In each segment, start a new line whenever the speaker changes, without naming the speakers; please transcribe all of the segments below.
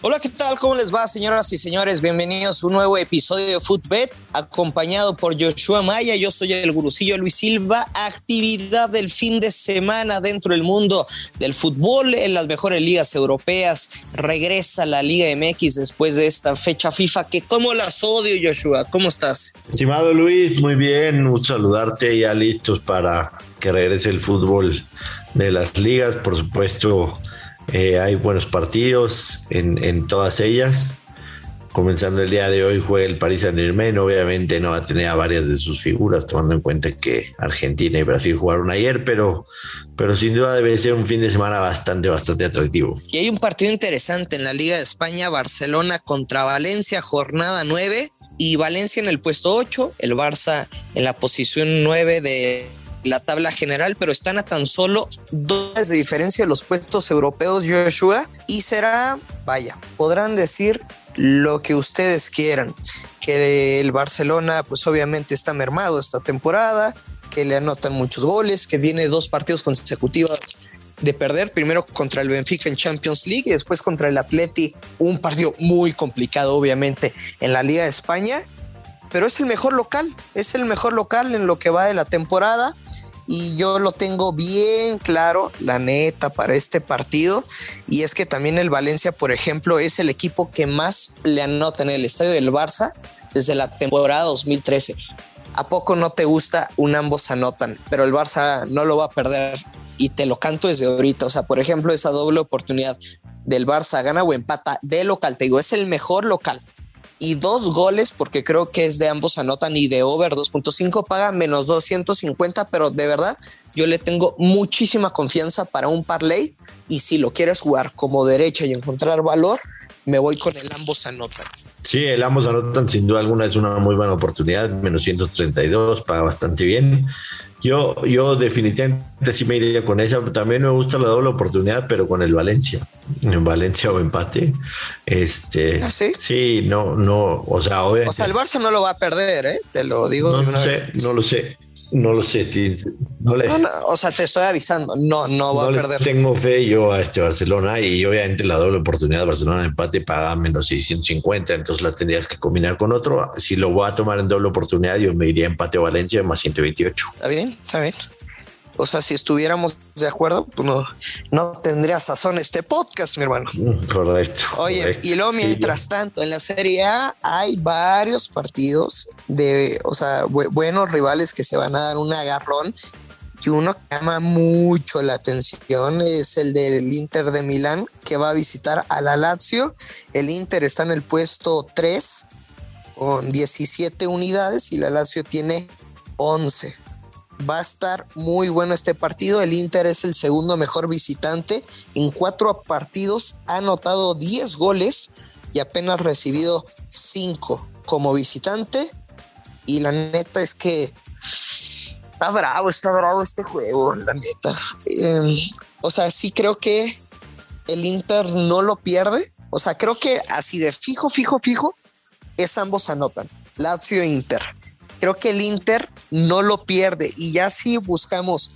Hola, ¿qué tal? ¿Cómo les va, señoras y señores? Bienvenidos a un nuevo episodio de Footbet, acompañado por Joshua Maya. Yo soy el gurucillo Luis Silva. Actividad del fin de semana dentro del mundo del fútbol en las mejores ligas europeas. Regresa la Liga MX después de esta fecha FIFA que como las odio, Joshua. ¿Cómo estás?
Estimado Luis, muy bien. Un saludarte ya listos para que regrese el fútbol de las ligas. Por supuesto, eh, hay buenos partidos en, en, todas ellas. Comenzando el día de hoy juega el Paris Saint Germain. Obviamente no va a tener a varias de sus figuras, tomando en cuenta que Argentina y Brasil jugaron ayer, pero, pero sin duda debe ser un fin de semana bastante, bastante atractivo.
Y hay un partido interesante en la Liga de España, Barcelona contra Valencia, jornada 9 y Valencia en el puesto 8, el Barça en la posición 9 de la tabla general, pero están a tan solo dos de diferencia de los puestos europeos, Joshua, y será, vaya, podrán decir lo que ustedes quieran, que el Barcelona pues obviamente está mermado esta temporada, que le anotan muchos goles, que viene dos partidos consecutivos de perder, primero contra el Benfica en Champions League y después contra el Atleti, un partido muy complicado obviamente en la Liga de España pero es el mejor local, es el mejor local en lo que va de la temporada y yo lo tengo bien claro, la neta, para este partido. Y es que también el Valencia, por ejemplo, es el equipo que más le anota en el estadio del Barça desde la temporada 2013. ¿A poco no te gusta un ambos anotan? Pero el Barça no lo va a perder y te lo canto desde ahorita. O sea, por ejemplo, esa doble oportunidad del Barça gana o empata de local, te digo, es el mejor local y dos goles, porque creo que es de ambos anotan y de over 2.5 paga menos 250, pero de verdad yo le tengo muchísima confianza para un parlay y si lo quieres jugar como derecha y encontrar valor, me voy con el ambos anotan.
Sí, el ambos anotan sin duda alguna es una muy buena oportunidad, menos 132, paga bastante bien. Yo, yo definitivamente sí me iría con esa. También me gusta la doble oportunidad, pero con el Valencia. En Valencia o empate. Este,
¿Ah, sí?
Sí, no, no. O sea,
O sea, el Barça no lo va a perder, ¿eh? Te lo digo.
No, sé, no lo sé. No lo sé, no, le,
o sea, te estoy avisando, no, no va a perder.
Tengo fe yo a este Barcelona y obviamente la doble oportunidad de Barcelona de empate paga menos 650, entonces la tendrías que combinar con otro. Si lo voy a tomar en doble oportunidad, yo me iría empate a Valencia más 128.
Está bien, está bien. O sea, si estuviéramos de acuerdo, pues no, no tendría sazón este podcast, mi hermano.
Mm, correcto.
Oye, y luego mientras tanto, en la Serie A hay varios partidos de, o sea, buenos rivales que se van a dar un agarrón. Y uno que llama mucho la atención es el del Inter de Milán, que va a visitar a la Lazio. El Inter está en el puesto 3 con 17 unidades y la Lazio tiene 11 Va a estar muy bueno este partido. El Inter es el segundo mejor visitante. En cuatro partidos ha anotado 10 goles y apenas recibido 5 como visitante. Y la neta es que está bravo, está bravo este juego, la neta. Em, o sea, sí creo que el Inter no lo pierde. O sea, creo que así de fijo, fijo, fijo, es ambos anotan. Lazio e Inter creo que el Inter no lo pierde y ya si buscamos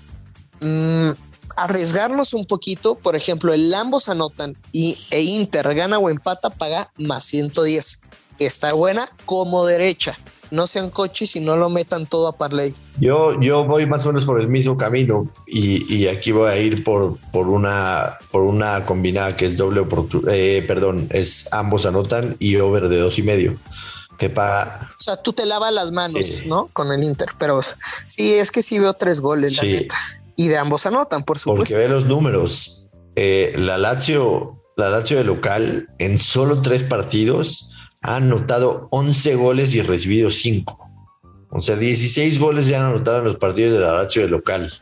mmm, arriesgarnos un poquito, por ejemplo, el ambos anotan y e Inter gana o empata, paga más 110. Está buena como derecha. No sean coches y no lo metan todo a parlay.
Yo, yo voy más o menos por el mismo camino y, y aquí voy a ir por, por, una, por una combinada que es doble, eh, perdón, es ambos anotan y over de dos y medio que paga.
O sea, tú te lavas las manos, ¿no? Con el Inter, pero sí, es que sí veo tres goles, la neta. Y de ambos anotan, por supuesto.
Porque ve los números. Eh, la Lazio, la Lazio de local, en solo tres partidos, ha anotado 11 goles y recibido 5. O sea, 16 goles se han anotado en los partidos de la Lazio de local.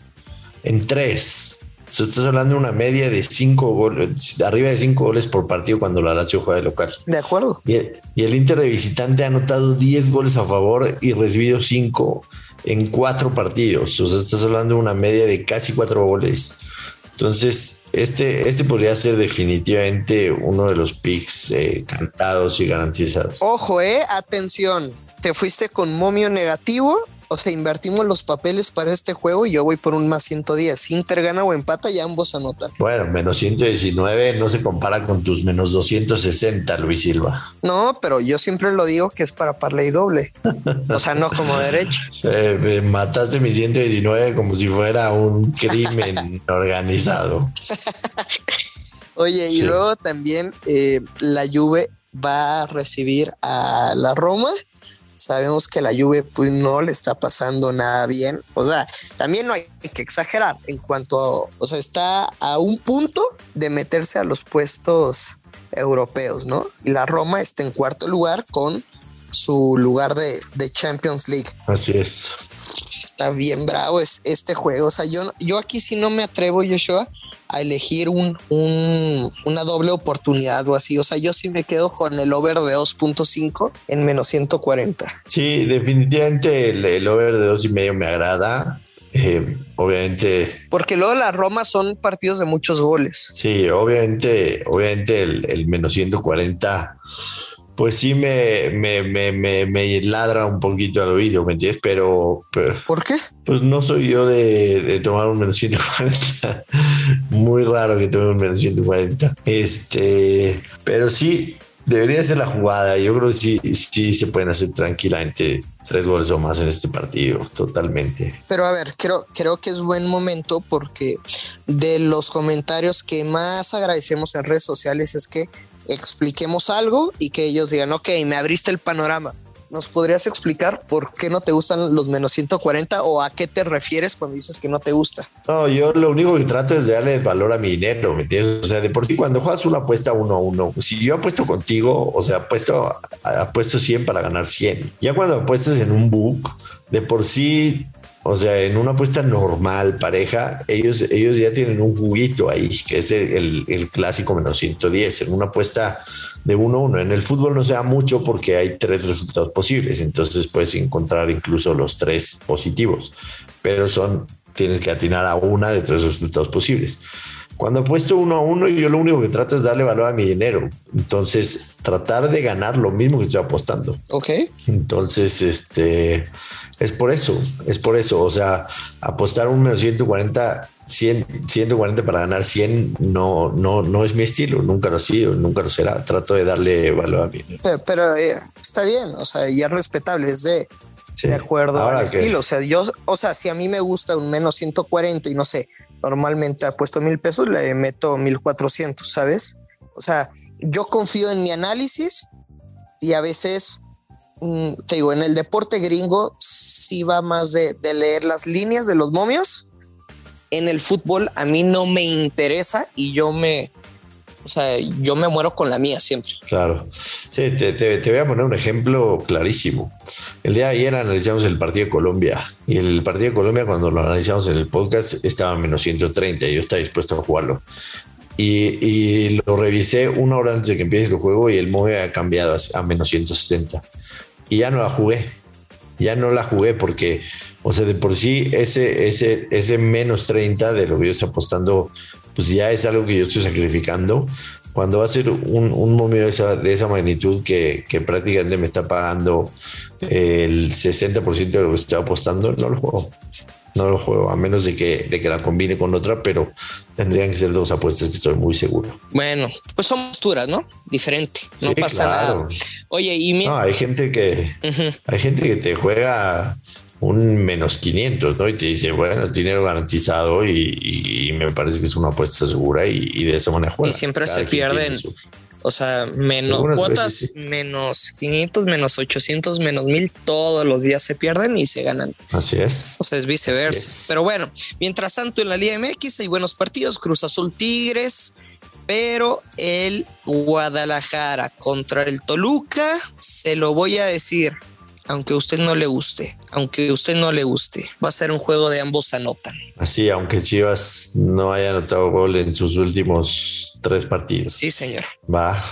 En tres. Se estás hablando de una media de cinco goles, arriba de cinco goles por partido cuando la Lazio juega de local.
De acuerdo.
Y el, y el Inter de visitante ha anotado 10 goles a favor y recibido cinco en cuatro partidos. O sea, estás hablando de una media de casi cuatro goles. Entonces, este, este podría ser definitivamente uno de los picks eh, cantados y garantizados.
Ojo, eh, atención. Te fuiste con momio negativo o sea, invertimos los papeles para este juego y yo voy por un más 110. Inter gana o empata y ambos anotan.
Bueno, menos 119 no se compara con tus menos 260, Luis Silva.
No, pero yo siempre lo digo que es para y doble. O sea, no como derecho.
Eh, mataste mi 119 como si fuera un crimen organizado.
Oye, y luego también eh, la Juve va a recibir a la Roma sabemos que la Juve pues no le está pasando nada bien. O sea, también no hay que exagerar en cuanto, a, o sea, está a un punto de meterse a los puestos europeos, ¿no? Y la Roma está en cuarto lugar con su lugar de, de Champions League.
Así es.
Está bien bravo es, este juego. O sea, yo, yo aquí sí no me atrevo, Joshua, a elegir un, una doble oportunidad o así. O sea, yo sí me quedo con el over de 2.5 en menos 140.
Sí, definitivamente el, over de dos y medio me agrada. Eh, obviamente.
Porque luego la Roma son partidos de muchos goles.
Sí, obviamente, obviamente el, el menos 140 pues sí me, me, me, me, ladra un poquito al oído, ¿me entiendes? Pero,
¿Por qué?
Pues no soy yo de, tomar un menos 140. Muy raro que tome un menos 140. Este, pero sí, debería ser la jugada. Yo creo que sí, sí se pueden hacer tranquilamente tres goles o más en este partido, totalmente.
Pero a ver, creo, creo que es buen momento porque de los comentarios que más agradecemos en redes sociales es que expliquemos algo y que ellos digan, ok, me abriste el panorama. ¿Nos podrías explicar por qué no te gustan los menos 140 o a qué te refieres cuando dices que no te gusta?
No, yo lo único que trato es de darle valor a mi dinero, ¿me entiendes? O sea, de por sí cuando juegas una apuesta uno a uno, si yo apuesto contigo, o sea, apuesto, apuesto 100 para ganar 100. Ya cuando apuestas en un book, de por sí o sea, en una apuesta normal, pareja, ellos, ellos ya tienen un juguito ahí, que es el, clásico menos 110. En una apuesta de 1-1. En el fútbol no se da mucho porque hay tres resultados posibles, entonces puedes encontrar incluso los tres positivos, pero son, tienes que atinar a una de tres resultados posibles. Cuando apuesto uno a uno, yo lo único que trato es darle valor a mi dinero. Entonces, tratar de ganar lo mismo que estoy apostando.
Ok.
Entonces, este, es por eso, es por eso. O sea, apostar un menos 140, 100, 140 para ganar 100 no, no, no es mi estilo, nunca lo ha sido, nunca lo será. Trato de darle valor a mí.
Pero, eh, está bien, o sea, y es respetable, es de, de acuerdo al estilo. O sea, yo, o sea, si a mí me gusta un menos 140 y no sé, normalmente apuesto mil pesos, le meto mil cuatrocientos, ¿sabes? O sea, yo confío en mi análisis y a veces Mm, te digo, en el deporte gringo sí va más de, leer las líneas de los momios. En el fútbol a mí no me interesa y yo me, sea, yo me muero con la mía siempre.
Claro. Sí, te, voy a poner un ejemplo clarísimo. El día de ayer analizamos el partido de Colombia y el partido de Colombia cuando lo analizamos en el podcast estaba a menos 130 y yo estaba dispuesto a jugarlo. Y, lo revisé una hora antes de que empiece el juego y el MOVE ha cambiado a menos 160 y ya no la jugué. Ya no la jugué porque, o sea, de por sí ese, ese, ese menos 30 de lo que yo estoy apostando, pues ya es algo que yo estoy sacrificando. Cuando va a ser un, un momio de esa, de esa magnitud que, que prácticamente me está pagando el 60% de lo que estoy apostando, no lo juego no lo juego, a menos de que, de que la combine con otra, pero tendrían que ser dos apuestas que estoy muy seguro.
Bueno, pues son posturas, ¿no? Diferente, no pasa nada. Oye, y
No, hay gente que, hay gente que te juega un menos 500, ¿no? Y te dice, bueno, dinero garantizado y, me parece que es una apuesta segura y, de esa manera juega.
Y siempre se pierden, o sea, menos cuotas, menos 500, menos 800, menos 1000, todos los días se pierden y se ganan.
Así es.
O sea, es viceversa. Pero bueno, mientras tanto en la Liga MX hay buenos partidos, Cruz Azul Tigres, pero el Guadalajara contra el Toluca, se lo voy a decir, aunque a usted no le guste, aunque a usted no le guste, va a ser un juego de ambos anotan.
Así, aunque Chivas no haya anotado gol en sus últimos tres partidos.
Sí, señor.
Va.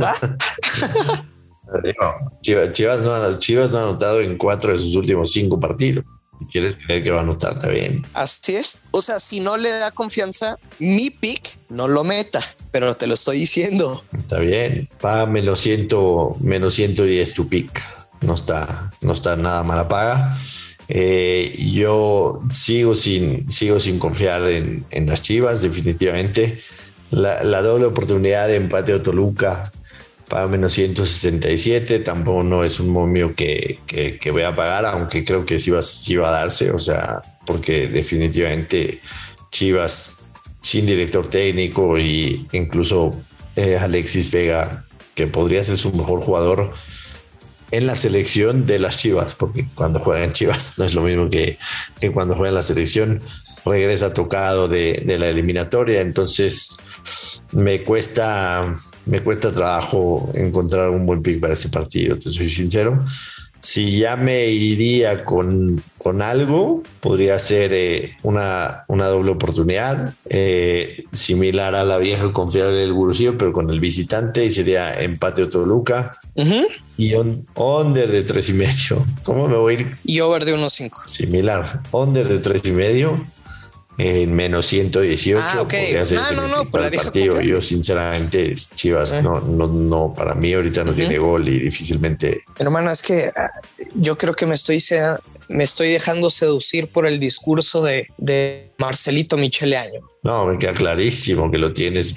Va.
Chivas, Chivas, no, ha- Chivas no ha anotado en cuatro de sus últimos cinco partidos. Quieres creer que va a anotar, bien.
Así es. O sea, si no le da confianza, mi pick no lo meta, pero te lo estoy diciendo.
Está bien. Va menos, ciento, menos 110 tu pick. No está, no está nada mala paga. Eh, yo sigo sin, sigo sin confiar en, en las Chivas, definitivamente. La, doble oportunidad de empate a Toluca para menos 167 tampoco no es un momio que, que, que voy a pagar, aunque creo que sí va, sí va a darse, o sea, porque definitivamente Chivas sin director técnico y incluso eh, Alexis Vega, que podría ser su mejor jugador en la selección de las Chivas, porque cuando juega en Chivas no es lo mismo que, que cuando juega en la selección, regresa tocado de, de la eliminatoria, entonces me cuesta, me cuesta trabajo encontrar un buen pick para ese partido, te soy sincero. Si ya me iría con, con algo, podría ser eh, una, una doble oportunidad, eh, similar a la vieja confiable del Gurusillo, pero con el visitante, y sería empate o Toluca y on- under de tres y medio. ¿Cómo me voy a ir?
Y over de 1.5.
Similar, under de tres y medio en menos 118.
Ah, ok. no, no,
pick
por
para
la
partido. Yo, sinceramente, Chivas,
Ah.
no, no, no, para mí ahorita no tiene gol y difícilmente.
Hermano, es que ah, yo creo que me estoy, me estoy dejando seducir por el discurso de, de Marcelito Michele Año.
No, me queda clarísimo que lo tienes.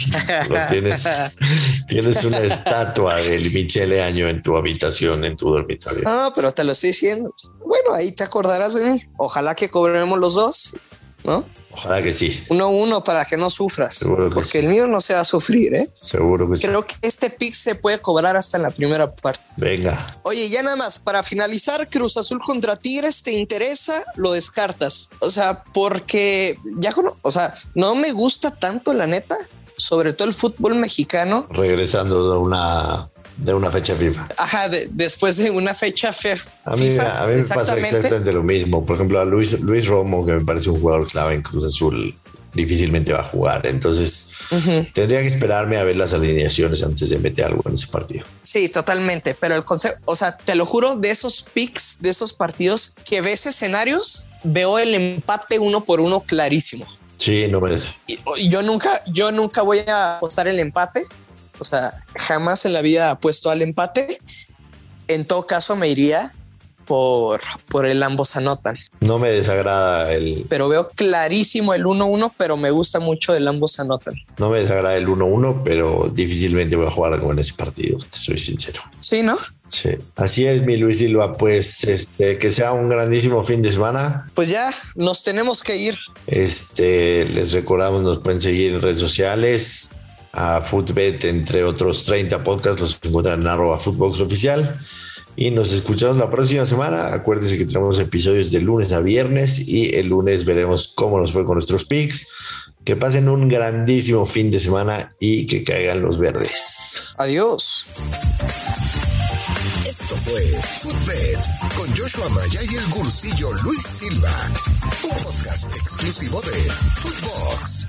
Lo tienes. tienes una estatua del Michele Año en tu habitación, en tu dormitorio.
No, pero te lo estoy diciendo. Bueno, ahí te acordarás de mí. Ojalá que cobremos los dos, ¿no?
Ojalá que sí,
Uno a uno para que no sufras.
Seguro que
porque
sí.
el mío no se va a sufrir, ¿eh?
seguro que sí.
Creo que este pick se puede cobrar hasta en la primera parte.
Venga,
Oye, ya nada más, para finalizar, Cruz Azul contra Tigres, ¿te interesa? Lo descartas. O sea, porque ya, o sea, no me gusta tanto, la neta, sobre todo el fútbol mexicano.
regresando de una, de una fecha FIFA.
Ajá, de- después de una fecha fe-
A mí,
FIFA,
a mí me pasa exactamente lo mismo. Por ejemplo, a Luis, Luis Romo, que me parece un jugador clave en Cruz Azul, difícilmente va a jugar. Entonces,
Ujú.
tendría que esperarme a ver las alineaciones antes de meter algo en ese partido.
Sí, totalmente. Pero el concepto, o sea, te lo juro, de esos picks, de esos partidos que ves escenarios, veo el empate uno por uno clarísimo.
Sí, no me.
Y yo nunca, yo nunca voy a apostar el empate. O sea, jamás en la vida apuesto al empate. En todo caso, me iría por, por el ambos anotan.
No me desagrada el,
Pero veo clarísimo el 1-1, pero me gusta mucho el ambos anotan.
no me desagrada el 1-1, pero difícilmente voy a jugar algo en ese partido, te soy sincero.
Sí, ¿no?
Sí. Así es, mi Luis Silva. Pues este, que sea un grandísimo fin de semana.
Pues ya nos tenemos que ir.
Este, les recordamos, nos pueden seguir en redes sociales, a Footbet, entre otros 30 podcasts, los encuentran en arroba Footbox Oficial. Y nos escuchamos la próxima semana. Acuérdense que tenemos episodios de lunes a viernes y el lunes veremos cómo nos fue con nuestros picks. Que pasen un grandísimo fin de semana y que caigan los verdes.
Adiós.
Esto fue Footbed con Joshua Maya y el gursillo Luis Silva, un podcast exclusivo de Footbox.